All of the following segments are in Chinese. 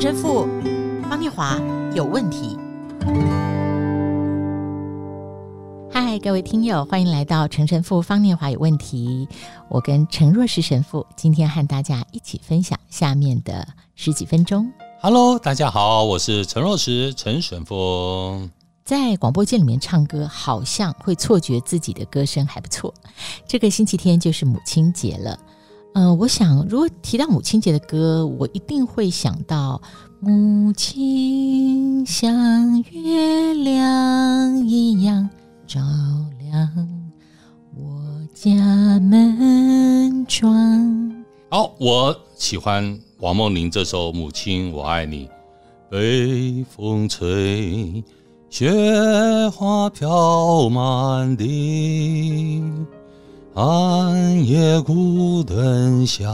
陈神父方念华有问题。嗨，各位听友，欢迎来到陈神父方念华有问题。我跟陈若石神父今天和大家一起分享下面的十几分钟。Hello，大家好，我是陈若石陈神父。在广播间里面唱歌，好像会错觉自己的歌声还不错。这个星期天就是母亲节了。呃，我想如果提到母亲节的歌，我一定会想到母亲像月亮一样照亮我家门窗。好，我喜欢王梦玲这首《母亲我爱你》，北风吹，雪花飘满地。暗夜孤灯下，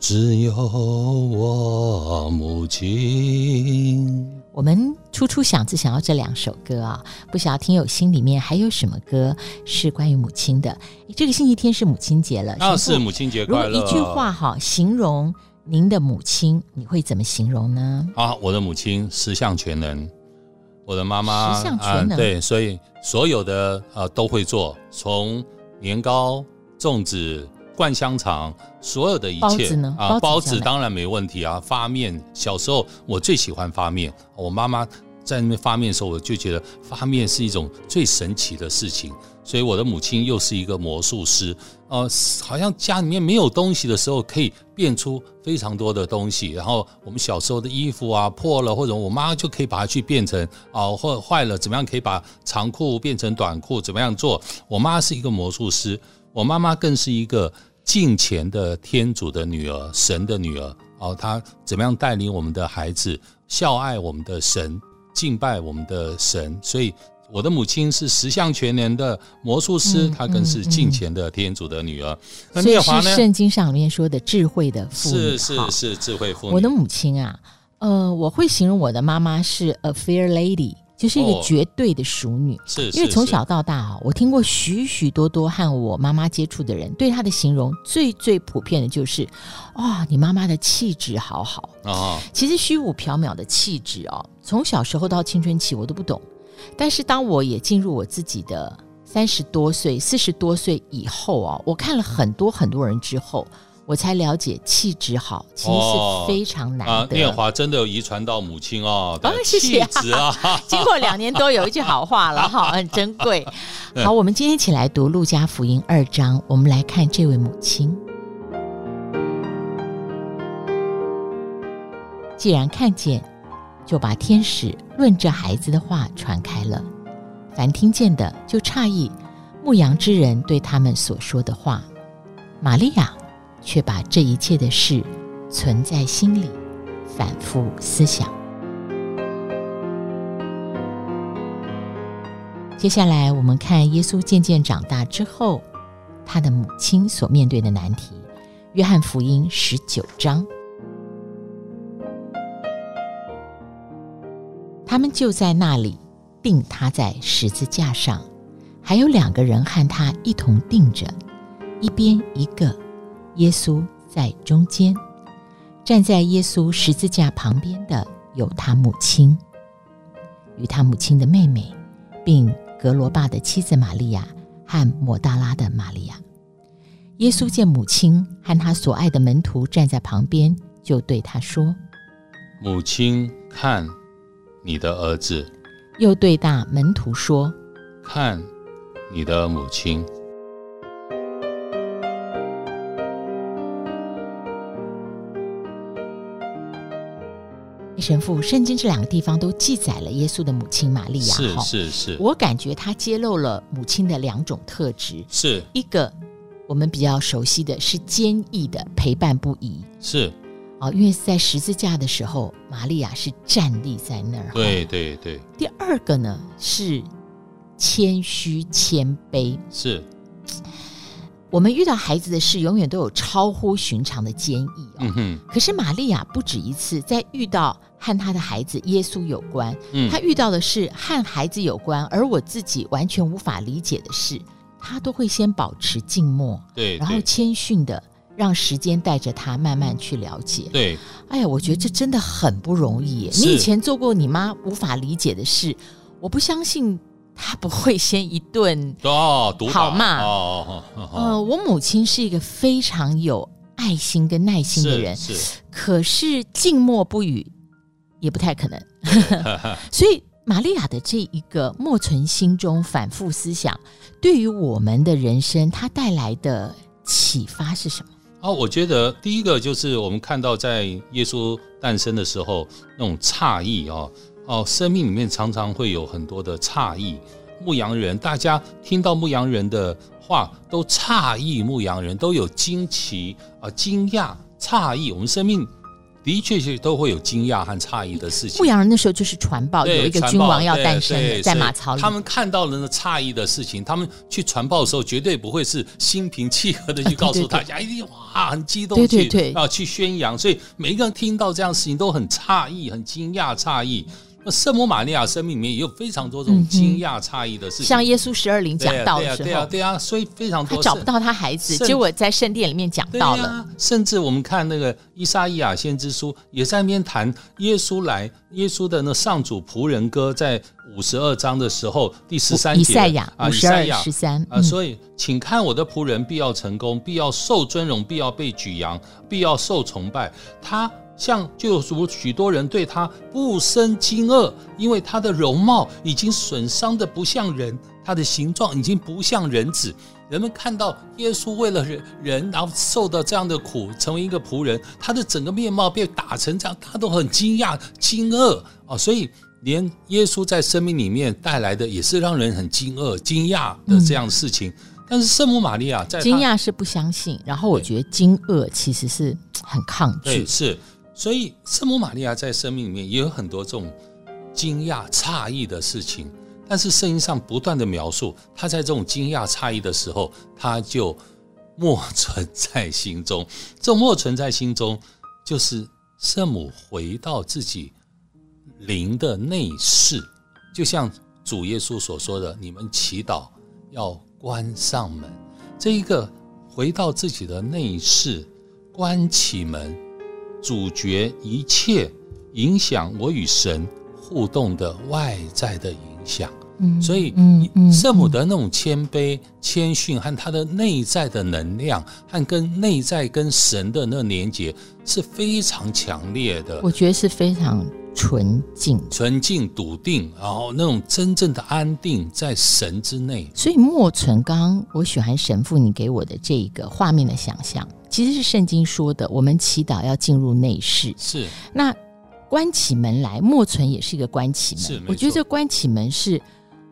只有我母亲。我们初初想只想要这两首歌啊，不晓得听友心里面还有什么歌是关于母亲的。这个星期天是母亲节了，那是母亲节快乐。如果一句话哈，形容您的母亲，你会怎么形容呢？啊，我的母亲十项全能。我的妈妈啊，对，所以所有的呃都会做，从年糕、粽子、灌香肠，所有的一切包子呢？啊，包子当然没问题啊。发面，小时候我最喜欢发面，我妈妈在那边发面的时候，我就觉得发面是一种最神奇的事情。所以我的母亲又是一个魔术师，呃，好像家里面没有东西的时候，可以变出非常多的东西。然后我们小时候的衣服啊破了，或者我妈就可以把它去变成啊、呃，或坏了怎么样可以把长裤变成短裤，怎么样做？我妈是一个魔术师，我妈妈更是一个敬虔的天主的女儿，神的女儿。哦、呃，她怎么样带领我们的孩子孝爱我们的神，敬拜我们的神？所以。我的母亲是十项全能的魔术师，嗯、她更是敬虔的天主的女儿。那聂华呢？所以是圣经上面说的智慧的妇女，是是是智慧妇女。我的母亲啊，呃，我会形容我的妈妈是 a fair lady，就是一个绝对的淑女。哦、是，是，因为从小到大啊，我听过许许多多和我妈妈接触的人对她的形容，最最普遍的就是，哇、哦，你妈妈的气质好好啊。哦、其实虚无缥缈的气质哦，从小时候到青春期，我都不懂。但是当我也进入我自己的三十多岁、四十多岁以后啊，我看了很多很多人之后，我才了解气质好其实是非常难的。哦、啊，念华真的有遗传到母亲哦，啊，谢谢啊。经过两年多有一句好话了哈，很珍贵。好，我们今天一起来读《路加福音》二章，我们来看这位母亲。既然看见。就把天使论这孩子的话传开了，凡听见的就诧异牧羊之人对他们所说的话。玛利亚却把这一切的事存在心里，反复思想。接下来，我们看耶稣渐渐长大之后，他的母亲所面对的难题。约翰福音十九章。他们就在那里钉他在十字架上，还有两个人和他一同钉着，一边一个，耶稣在中间。站在耶稣十字架旁边的有他母亲，与他母亲的妹妹，并格罗巴的妻子玛利亚和抹大拉的玛利亚。耶稣见母亲和他所爱的门徒站在旁边，就对他说：“母亲，看。”你的儿子，又对大门徒说：“看，你的母亲。”神父，圣经这两个地方都记载了耶稣的母亲玛利亚。是是是，我感觉他揭露了母亲的两种特质。是一个我们比较熟悉的是坚毅的陪伴不移。是。哦，因为在十字架的时候，玛利亚是站立在那儿。对对对。第二个呢是谦虚谦卑。是。我们遇到孩子的事，永远都有超乎寻常的坚毅哦。嗯哼。可是玛利亚不止一次在遇到和她的孩子耶稣有关，嗯，她遇到的是和孩子有关，而我自己完全无法理解的事，她都会先保持静默，对，对，然后谦逊的。让时间带着他慢慢去了解。对，哎呀，我觉得这真的很不容易耶。你以前做过你妈无法理解的事，我不相信她不会先一顿哦好骂。哦，呃，我母亲是一个非常有爱心跟耐心的人，是，是可是静默不语也不太可能。所以玛利亚的这一个默存心中，反复思想，对于我们的人生，它带来的启发是什么？哦，我觉得第一个就是我们看到在耶稣诞生的时候那种诧异哦哦，生命里面常常会有很多的诧异。牧羊人，大家听到牧羊人的话都诧异，牧羊人都有惊奇啊、惊讶、诧异。我们生命。的确是都会有惊讶和诧异的事情。牧羊人那时候就是传报，有一个君王要诞生了，在马槽里。他们看到了那诧异的事情，他们去传报的时候，绝对不会是心平气和的去告诉大家，一定哇很激动去，对对对啊去宣扬。所以每一个人听到这样的事情都很诧异、很惊讶、诧异。那圣母玛利亚生命里面也有非常多这种惊讶诧异的事情，像耶稣十二灵讲到的时候，对啊，对啊，所以非常多。他找不到他孩子，结果在圣殿里面讲到了。甚至我们看那个以赛亚先知书，也在那边谈耶稣来，耶稣的那上主仆人歌，在五十二章的时候第十三节，以赛亚五十二十三啊，所以请看我的仆人必要成功，必要受尊荣，必要被举扬，必要受崇拜。他。像就如许多人对他不生惊愕，因为他的容貌已经损伤的不像人，他的形状已经不像人子。人们看到耶稣为了人人，然后受到这样的苦，成为一个仆人，他的整个面貌被打成这样，他都很惊讶、惊愕啊！所以连耶稣在生命里面带来的也是让人很惊愕、惊讶的这样的事情。嗯、但是圣母玛利亚在惊讶是不相信，然后我觉得惊愕其实是很抗拒，对，是。所以，圣母玛利亚在生命里面也有很多这种惊讶、诧异的事情，但是圣经上不断的描述，她在这种惊讶、诧异的时候，她就默存在心中。这种默存在心中，就是圣母回到自己灵的内室，就像主耶稣所说的：“你们祈祷要关上门。”这一个回到自己的内室，关起门。阻绝一切影响我与神互动的外在的影响，嗯，所以圣母的那种谦卑、谦逊和她的内在的能量，和跟内在跟神的那连接是非常强烈的。我觉得是非常纯净、纯净、笃定，然后那种真正的安定在神之内。所以莫存，刚刚我喜欢神父你给我的这一个画面的想象。其实是圣经说的，我们祈祷要进入内室。是，那关起门来，莫存也是一个关起门。是，我觉得这关起门是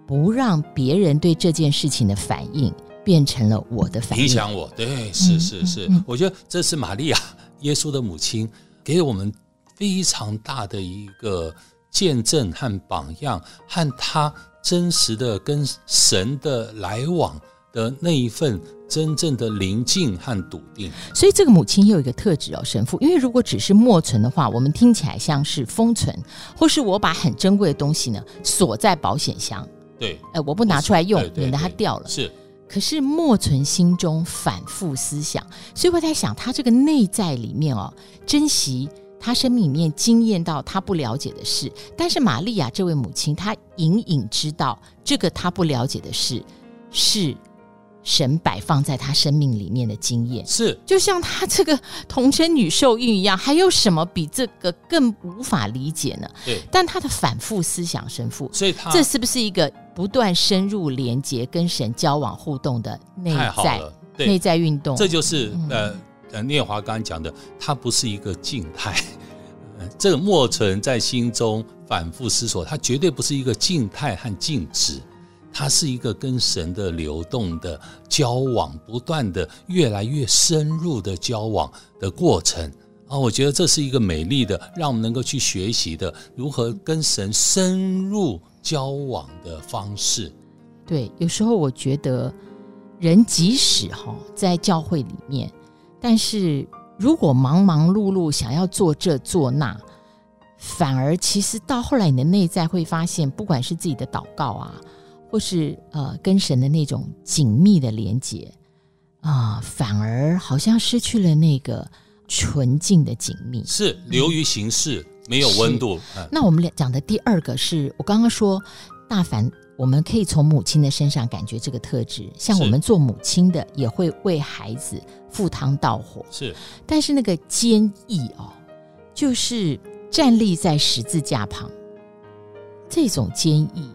不让别人对这件事情的反应变成了我的反应，影响我。对，是是是，嗯嗯嗯，我觉得这是玛利亚，耶稣的母亲，给我们非常大的一个见证和榜样，和他真实的跟神的来往的那一份。真正的宁静和笃定，所以这个母亲也有一个特质哦，神父。因为如果只是默存的话，我们听起来像是封存，或是我把很珍贵的东西呢锁在保险箱，对，呃，我不拿出来用，免得它掉了。是，可是默存心中，反复思想，所以我在想，他这个内在里面哦，珍惜他生命里面惊艳到他不了解的事，但是玛利亚这位母亲，她隐隐知道这个她不了解的事是。神摆放在他生命里面的经验是，就像他这个童贞女受孕一样，还有什么比这个更无法理解呢？对，但他的反复思想神父，所以他这是不是一个不断深入连接、跟神交往互动的内在内在运动？这就是呃呃，聂华刚刚讲的，它不是一个静态，这个默存在心中反复思索，它绝对不是一个静态和静止。它是一个跟神的流动的交往，不断的越来越深入的交往的过程啊！我觉得这是一个美丽的，让我们能够去学习的如何跟神深入交往的方式。对，有时候我觉得人即使哈在教会里面，但是如果忙忙碌碌想要做这做那，反而其实到后来你的内在会发现，不管是自己的祷告啊。或是呃，跟神的那种紧密的连接，啊、呃，反而好像失去了那个纯净的紧密，是流于形式，嗯、没有温度。那我们俩讲的第二个是我刚刚说大凡，我们可以从母亲的身上感觉这个特质，像我们做母亲的也会为孩子赴汤蹈火，是。但是那个坚毅哦，就是站立在十字架旁，这种坚毅，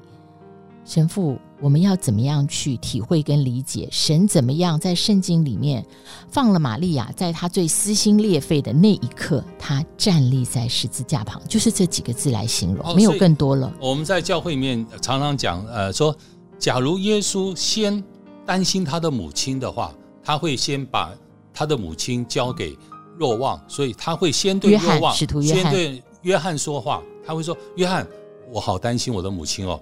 神父。我们要怎么样去体会跟理解神怎么样在圣经里面放了玛利亚，在她最撕心裂肺的那一刻，她站立在十字架旁，就是这几个字来形容，哦、没有更多了。我们在教会里面常常讲，呃，说假如耶稣先担心他的母亲的话，他会先把他的母亲交给若望，所以他会先对若望，使徒约翰，先对约翰说话，他会说：“约翰，我好担心我的母亲哦。”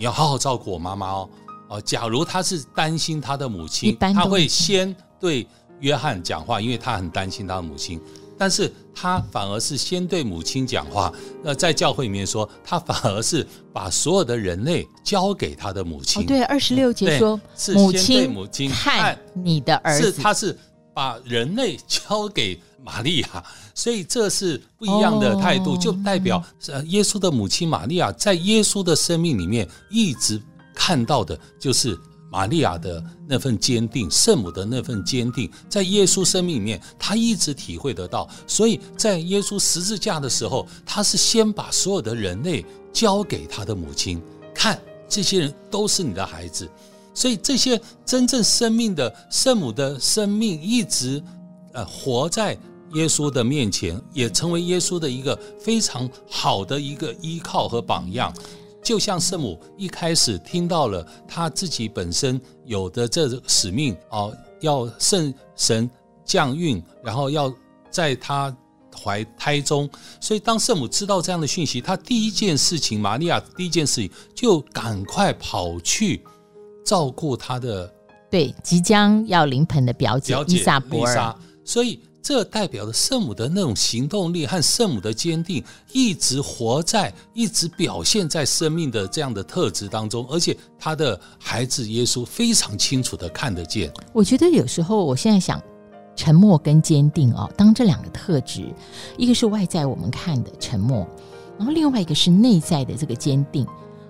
你要好好照顾我妈妈哦，哦，假如他是担心他的母亲，他会先对约翰讲话，因为他很担心他的母亲。但是他反而是先对母亲讲话。那在教会里面说，他反而是把所有的人类交给他的母亲。哦、对，二十六节说，是先对母亲看你的儿子，是他是把人类交给玛利亚。所以这是不一样的态度，就代表呃，耶稣的母亲玛利亚在耶稣的生命里面一直看到的就是玛利亚的那份坚定，圣母的那份坚定，在耶稣生命里面，他一直体会得到。所以在耶稣十字架的时候，他是先把所有的人类交给他的母亲，看这些人都是你的孩子。所以这些真正生命的圣母的生命，一直呃活在。耶稣的面前，也成为耶稣的一个非常好的一个依靠和榜样。就像圣母一开始听到了他自己本身有的这个使命哦，要圣神降孕，然后要在他怀胎中，所以当圣母知道这样的讯息，她第一件事情，玛利亚第一件事情就赶快跑去照顾她的对即将要临盆的表姐伊莎伯尔，所以。这代表着圣母的那种行动力和圣母的坚定，一直活在，一直表现在生命的这样的特质当中，而且他的孩子耶稣非常清楚的看得见。我觉得有时候，我现在想，沉默跟坚定哦，当这两个特质，一个是外在我们看的沉默，然后另外一个是内在的这个坚定，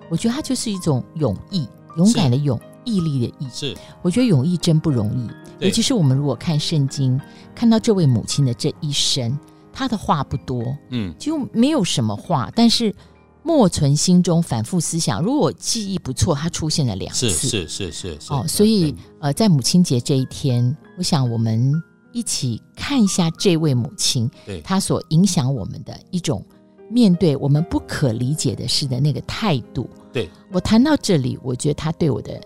我觉得它就是一种勇毅、勇敢的勇，毅力的毅。是，我觉得勇毅真不容易。尤其是我们如果看圣经，看到这位母亲的这一生，她的话不多，嗯，就没有什么话，但是默存心中，反复思想。如果我记忆不错，她出现了两次，是是是是，是哦，所以呃，在母亲节这一天，我想我们一起看一下这位母亲，对她所影响我们的一种面对我们不可理解的事的那个态度。对，我谈到这里，我觉得她对我的。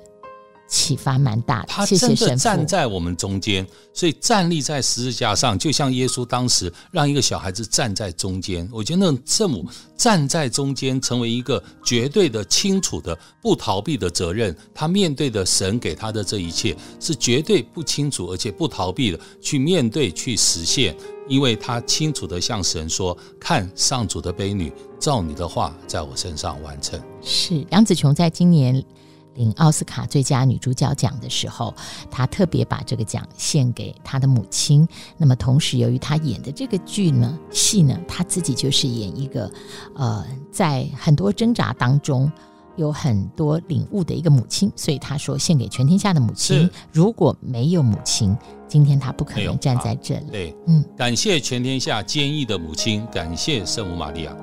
启发蛮大的，他真的站在我们中间，所以站立在十字架上，就像耶稣当时让一个小孩子站在中间。我觉得那圣母站在中间，成为一个绝对的、清楚的、不逃避的责任。他面对的神给他的这一切，是绝对不清楚而且不逃避的去面对、去实现，因为他清楚的向神说：“看上主的悲女，照你的话在我身上完成。”是杨子琼在今年。领奥斯卡最佳女主角奖的时候，她特别把这个奖献给她的母亲。那么，同时由于她演的这个剧呢，戏呢，她自己就是演一个，呃，在很多挣扎当中有很多领悟的一个母亲。所以她说，献给全天下的母亲。如果没有母亲，今天她不可能站在这里。对，嗯，感谢全天下坚毅的母亲，感谢圣母玛利亚。